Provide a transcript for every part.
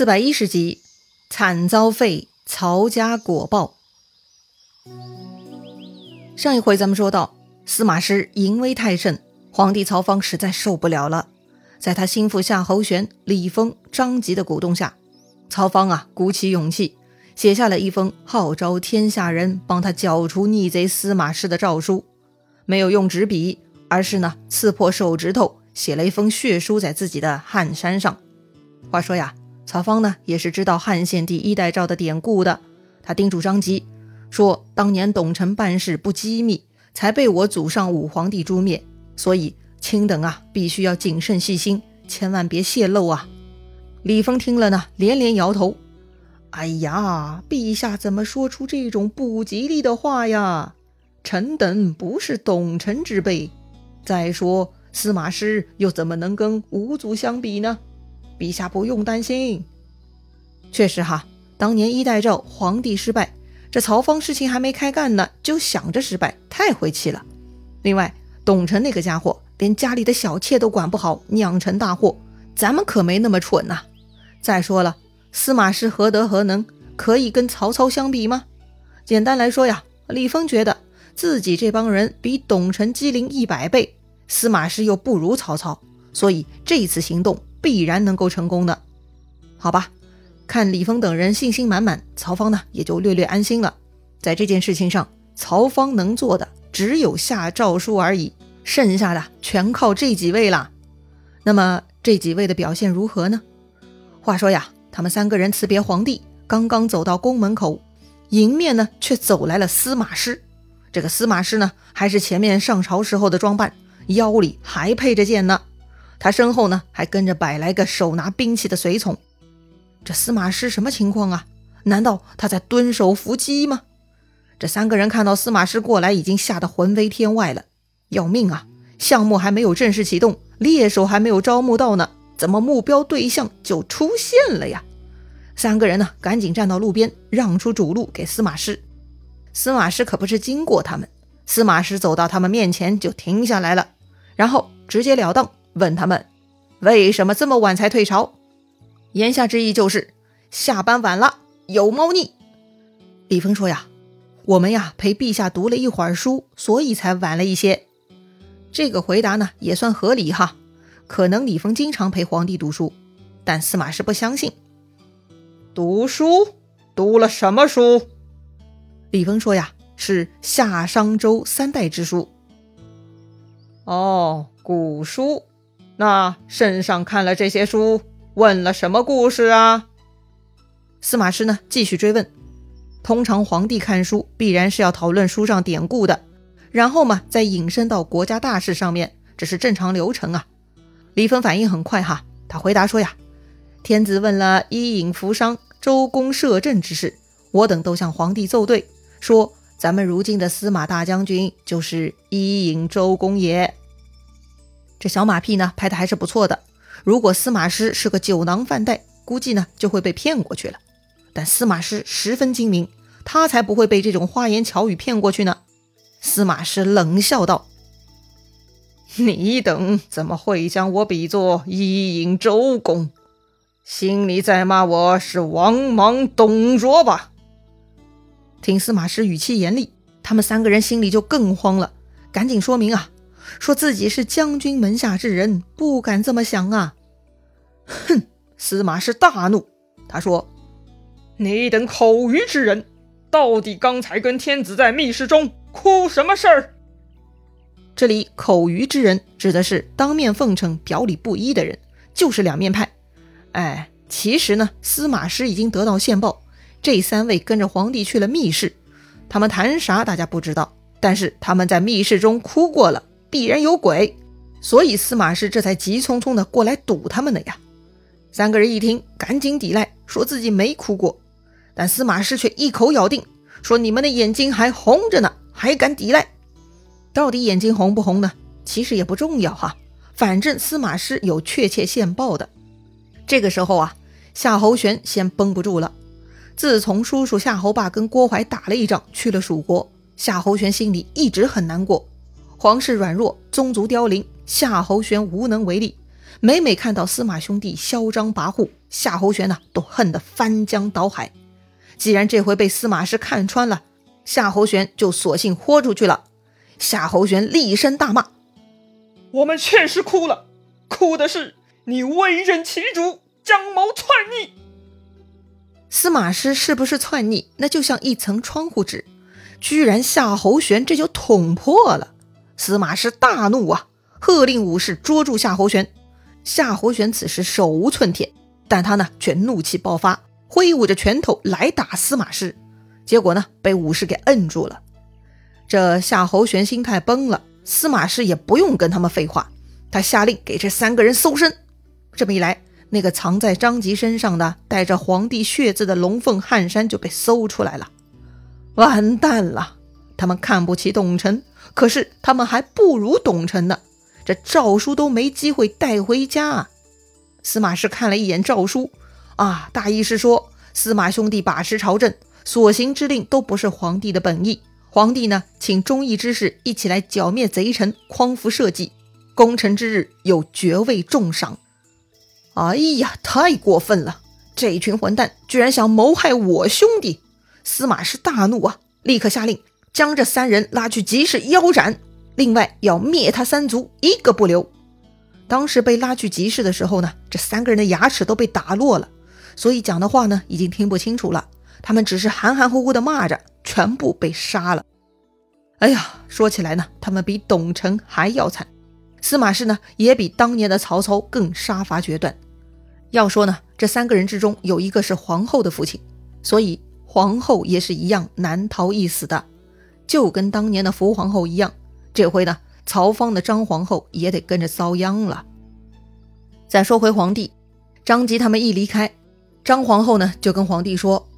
四百一十集，惨遭废，曹家果报。上一回咱们说到，司马师淫威太甚，皇帝曹芳实在受不了了。在他心腹夏侯玄、李丰、张吉的鼓动下，曹芳啊鼓起勇气，写下了一封号召天下人帮他剿除逆贼司马师的诏书。没有用纸笔，而是呢刺破手指头，写了一封血书在自己的汗衫上。话说呀。曹芳呢，也是知道汉献帝一代诏的典故的。他叮嘱张吉说：“当年董承办事不机密，才被我祖上武皇帝诛灭。所以卿等啊，必须要谨慎细心，千万别泄露啊。”李丰听了呢，连连摇头：“哎呀，陛下怎么说出这种不吉利的话呀？臣等不是董承之辈。再说司马师又怎么能跟吾祖相比呢？”陛下不用担心，确实哈，当年一代诏皇帝失败，这曹芳事情还没开干呢，就想着失败，太晦气了。另外，董承那个家伙连家里的小妾都管不好，酿成大祸，咱们可没那么蠢呐。再说了，司马师何德何能，可以跟曹操相比吗？简单来说呀，李丰觉得自己这帮人比董承机灵一百倍，司马师又不如曹操，所以这次行动。必然能够成功的，好吧？看李峰等人信心满满，曹芳呢也就略略安心了。在这件事情上，曹芳能做的只有下诏书而已，剩下的全靠这几位了。那么这几位的表现如何呢？话说呀，他们三个人辞别皇帝，刚刚走到宫门口，迎面呢却走来了司马师。这个司马师呢，还是前面上朝时候的装扮，腰里还配着剑呢。他身后呢，还跟着百来个手拿兵器的随从。这司马师什么情况啊？难道他在蹲守伏击吗？这三个人看到司马师过来，已经吓得魂飞天外了。要命啊！项目还没有正式启动，猎手还没有招募到呢，怎么目标对象就出现了呀？三个人呢，赶紧站到路边，让出主路给司马师。司马师可不是经过他们，司马师走到他们面前就停下来了，然后直截了当。问他们为什么这么晚才退朝？言下之意就是下班晚了，有猫腻。李峰说呀：“我们呀陪陛下读了一会儿书，所以才晚了一些。”这个回答呢也算合理哈。可能李峰经常陪皇帝读书，但司马师不相信。读书读了什么书？李峰说呀：“是夏商周三代之书。”哦，古书。那圣上看了这些书，问了什么故事啊？司马师呢？继续追问。通常皇帝看书，必然是要讨论书上典故的，然后嘛，再引申到国家大事上面，这是正常流程啊。李芬反应很快哈，他回答说呀：“天子问了伊尹扶商、周公摄政之事，我等都向皇帝奏对，说咱们如今的司马大将军就是伊尹周公也。”这小马屁呢拍的还是不错的。如果司马师是个酒囊饭袋，估计呢就会被骗过去了。但司马师十分精明，他才不会被这种花言巧语骗过去呢。司马师冷笑道：“你等怎么会将我比作伊尹周公？心里在骂我是王莽董卓吧？”听司马师语气严厉，他们三个人心里就更慌了，赶紧说明啊。说自己是将军门下之人，不敢这么想啊！哼！司马师大怒，他说：“你等口愚之人，到底刚才跟天子在密室中哭什么事儿？”这里“口愚之人”指的是当面奉承、表里不一的人，就是两面派。哎，其实呢，司马师已经得到线报，这三位跟着皇帝去了密室，他们谈啥大家不知道，但是他们在密室中哭过了。必然有鬼，所以司马师这才急匆匆的过来堵他们的呀。三个人一听，赶紧抵赖，说自己没哭过。但司马师却一口咬定，说你们的眼睛还红着呢，还敢抵赖？到底眼睛红不红呢？其实也不重要哈，反正司马师有确切线报的。这个时候啊，夏侯玄先绷不住了。自从叔叔夏侯霸跟郭淮打了一仗，去了蜀国，夏侯玄心里一直很难过。皇室软弱，宗族凋零，夏侯玄无能为力。每每看到司马兄弟嚣张跋扈，夏侯玄呢都恨得翻江倒海。既然这回被司马师看穿了，夏侯玄就索性豁出去了。夏侯玄厉声大骂：“我们确实哭了，哭的是你威任其主，将谋篡逆。”司马师是不是篡逆？那就像一层窗户纸，居然夏侯玄这就捅破了。司马师大怒啊，喝令武士捉住夏侯玄。夏侯玄此时手无寸铁，但他呢却怒气爆发，挥舞着拳头来打司马师。结果呢被武士给摁住了。这夏侯玄心态崩了，司马师也不用跟他们废话，他下令给这三个人搜身。这么一来，那个藏在张吉身上的带着皇帝血字的龙凤汗衫就被搜出来了。完蛋了，他们看不起董承，可是他们还不如董承呢。这诏书都没机会带回家。啊司马师看了一眼诏书，啊，大意是说司马兄弟把持朝政，所行之令都不是皇帝的本意。皇帝呢，请忠义之士一起来剿灭贼臣，匡扶社稷。功臣之日有爵位重赏。哎呀，太过分了！这群混蛋居然想谋害我兄弟！司马师大怒啊，立刻下令将这三人拉去集市腰斩。另外要灭他三族，一个不留。当时被拉去集市的时候呢，这三个人的牙齿都被打落了，所以讲的话呢已经听不清楚了。他们只是含含糊糊的骂着，全部被杀了。哎呀，说起来呢，他们比董承还要惨。司马氏呢，也比当年的曹操更杀伐决断。要说呢，这三个人之中有一个是皇后的父亲，所以皇后也是一样难逃一死的，就跟当年的福皇后一样。这回呢，曹芳的张皇后也得跟着遭殃了。再说回皇帝，张吉他们一离开，张皇后呢就跟皇帝说：“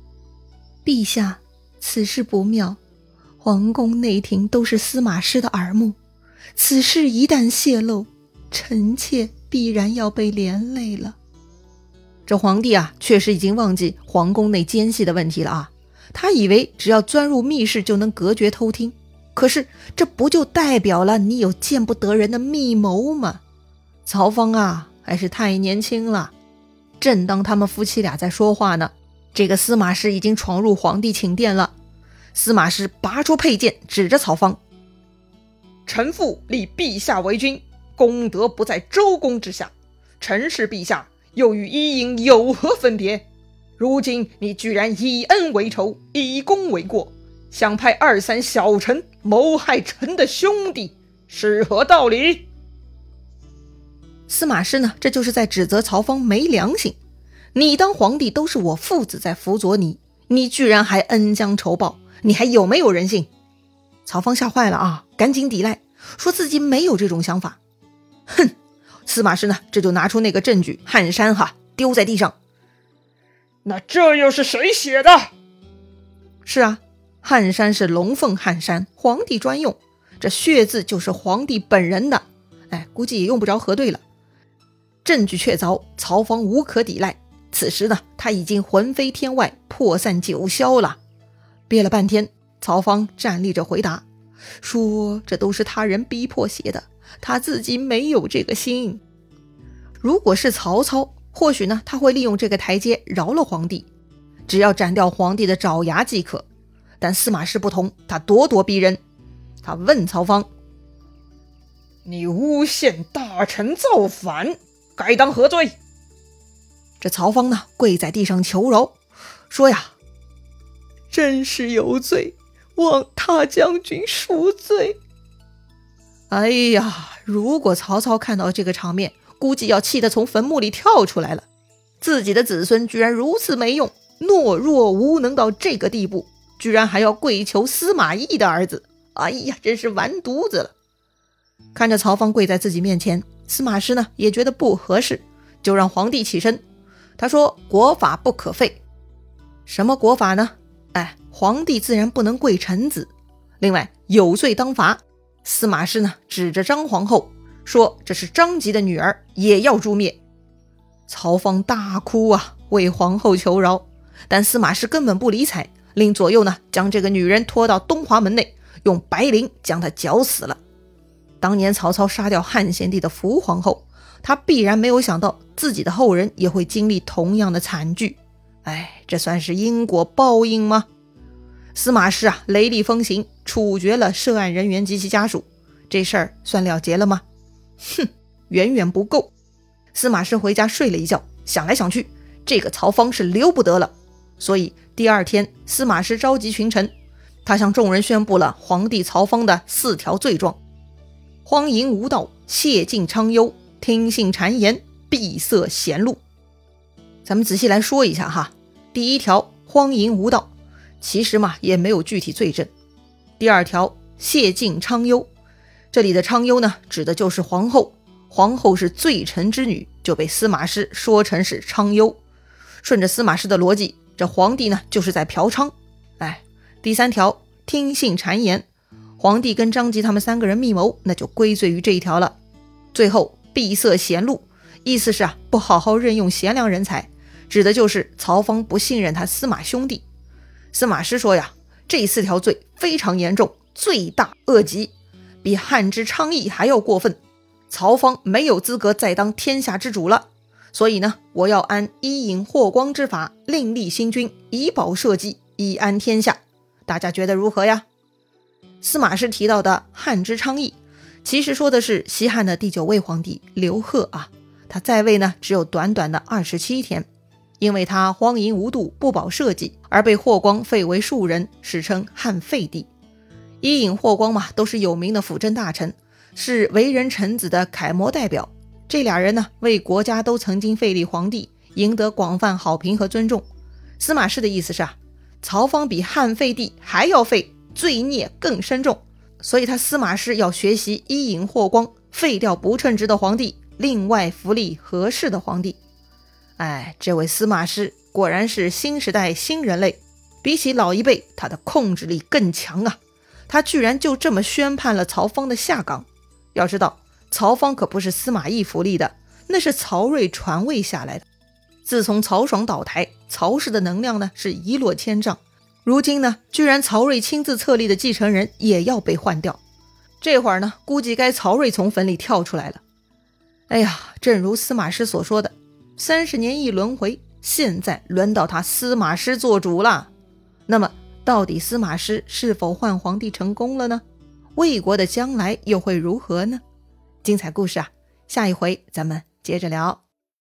陛下，此事不妙，皇宫内廷都是司马师的耳目，此事一旦泄露，臣妾必然要被连累了。”这皇帝啊，确实已经忘记皇宫内奸细的问题了啊，他以为只要钻入密室就能隔绝偷听。可是，这不就代表了你有见不得人的密谋吗？曹芳啊，还是太年轻了。正当他们夫妻俩在说话呢，这个司马师已经闯入皇帝寝殿了。司马师拔出佩剑，指着曹芳：“臣父立陛下为君，功德不在周公之下。臣是陛下，又与伊尹有何分别？如今你居然以恩为仇，以功为过。”想派二三小臣谋害臣的兄弟，是何道理？司马师呢？这就是在指责曹芳没良心。你当皇帝都是我父子在辅佐你，你居然还恩将仇报，你还有没有人性？曹芳吓坏了啊，赶紧抵赖，说自己没有这种想法。哼！司马师呢？这就拿出那个证据汗衫哈，丢在地上。那这又是谁写的？是啊。汗衫是龙凤汗衫，皇帝专用。这血字就是皇帝本人的。哎，估计也用不着核对了。证据确凿，曹芳无可抵赖。此时呢，他已经魂飞天外，破散九霄了。憋了半天，曹芳站立着回答说：“这都是他人逼迫写的，他自己没有这个心。如果是曹操，或许呢，他会利用这个台阶饶了皇帝，只要斩掉皇帝的爪牙即可。”但司马氏不同，他咄咄逼人。他问曹芳：“你诬陷大臣造反，该当何罪？”这曹芳呢，跪在地上求饶，说：“呀，真是有罪，望大将军赎罪。”哎呀，如果曹操看到这个场面，估计要气得从坟墓里跳出来了。自己的子孙居然如此没用，懦弱无能到这个地步。居然还要跪求司马懿的儿子！哎呀，真是完犊子了！看着曹芳跪在自己面前，司马师呢也觉得不合适，就让皇帝起身。他说：“国法不可废。什么国法呢？哎，皇帝自然不能跪臣子。另外，有罪当罚。司马师呢指着张皇后说：‘这是张吉的女儿，也要诛灭。’曹芳大哭啊，为皇后求饶，但司马师根本不理睬。”令左右呢，将这个女人拖到东华门内，用白绫将她绞死了。当年曹操杀掉汉献帝的伏皇后，他必然没有想到自己的后人也会经历同样的惨剧。哎，这算是因果报应吗？司马师啊，雷厉风行，处决了涉案人员及其家属，这事儿算了结了吗？哼，远远不够。司马师回家睡了一觉，想来想去，这个曹芳是留不得了。所以第二天，司马师召集群臣，他向众人宣布了皇帝曹芳的四条罪状：荒淫无道、亵尽昌幽、听信谗言、闭塞贤路。咱们仔细来说一下哈。第一条，荒淫无道。其实嘛，也没有具体罪证。第二条，谢晋昌幽，这里的昌幽呢，指的就是皇后。皇后是罪臣之女，就被司马师说成是昌幽。顺着司马师的逻辑，这皇帝呢，就是在嫖娼。哎，第三条，听信谗言，皇帝跟张吉他们三个人密谋，那就归罪于这一条了。最后，闭塞贤路，意思是啊，不好好任用贤良人才，指的就是曹芳不信任他司马兄弟。司马师说呀，这四条罪非常严重，罪大恶极，比汉之昌邑还要过分。曹芳没有资格再当天下之主了。所以呢，我要按伊尹霍光之法，另立新君，以保社稷，以安天下。大家觉得如何呀？司马师提到的汉之昌邑，其实说的是西汉的第九位皇帝刘贺啊。他在位呢，只有短短的二十七天。因为他荒淫无度、不保社稷，而被霍光废为庶人，史称汉废帝。伊尹、霍光嘛，都是有名的辅政大臣，是为人臣子的楷模代表。这俩人呢，为国家都曾经废立皇帝，赢得广泛好评和尊重。司马氏的意思是啊，曹芳比汉废帝还要废，罪孽更深重，所以他司马氏要学习伊尹、霍光，废掉不称职的皇帝，另外扶立合适的皇帝。哎，这位司马师果然是新时代新人类，比起老一辈，他的控制力更强啊！他居然就这么宣判了曹芳的下岗。要知道，曹芳可不是司马懿扶立的，那是曹睿传位下来的。自从曹爽倒台，曹氏的能量呢是一落千丈。如今呢，居然曹睿亲自册立的继承人也要被换掉。这会儿呢，估计该曹睿从坟里跳出来了。哎呀，正如司马师所说的。三十年一轮回，现在轮到他司马师做主了。那么，到底司马师是否换皇帝成功了呢？魏国的将来又会如何呢？精彩故事啊，下一回咱们接着聊。